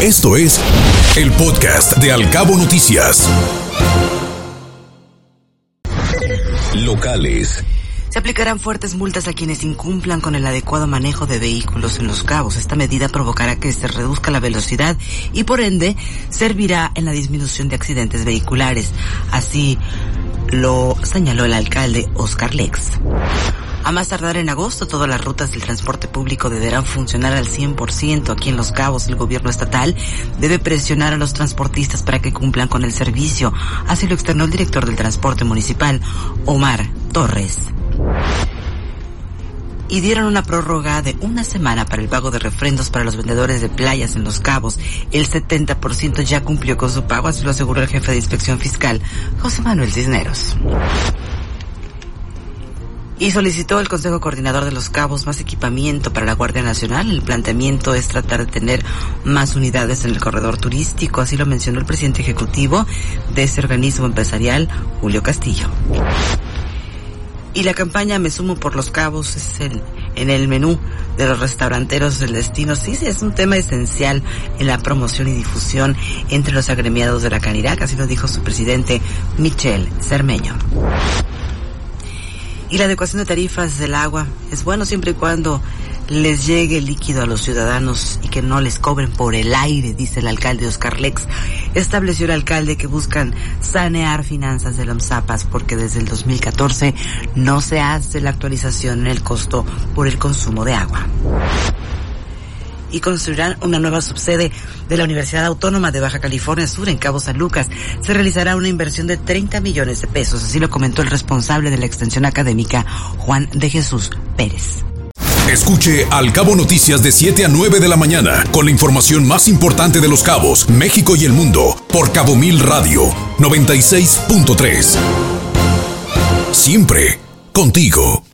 Esto es el podcast de Alcabo Noticias. Locales. Se aplicarán fuertes multas a quienes incumplan con el adecuado manejo de vehículos en los cabos. Esta medida provocará que se reduzca la velocidad y por ende servirá en la disminución de accidentes vehiculares. Así lo señaló el alcalde Oscar Lex. A más tardar en agosto, todas las rutas del transporte público deberán funcionar al 100%. Aquí en Los Cabos, el gobierno estatal debe presionar a los transportistas para que cumplan con el servicio. Así lo externó el director del transporte municipal, Omar Torres y dieron una prórroga de una semana para el pago de refrendos para los vendedores de playas en Los Cabos. El 70% ya cumplió con su pago, así lo aseguró el jefe de inspección fiscal, José Manuel Cisneros y solicitó el Consejo Coordinador de los Cabos más equipamiento para la Guardia Nacional. El planteamiento es tratar de tener más unidades en el corredor turístico, así lo mencionó el presidente ejecutivo de ese organismo empresarial, Julio Castillo. Y la campaña Me Sumo por los Cabos es el, en el menú de los restauranteros del destino. Sí, sí, es un tema esencial en la promoción y difusión entre los agremiados de la Canirac, así lo dijo su presidente Michel Cermeño. Y la adecuación de tarifas del agua es bueno siempre y cuando les llegue líquido a los ciudadanos y que no les cobren por el aire, dice el alcalde Oscar Lex. Estableció el alcalde que buscan sanear finanzas de los zapas porque desde el 2014 no se hace la actualización en el costo por el consumo de agua y construirán una nueva subsede de la Universidad Autónoma de Baja California Sur en Cabo San Lucas. Se realizará una inversión de 30 millones de pesos, así lo comentó el responsable de la extensión académica, Juan de Jesús Pérez. Escuche Al Cabo Noticias de 7 a 9 de la mañana con la información más importante de los cabos, México y el mundo por Cabo Mil Radio 96.3. Siempre contigo.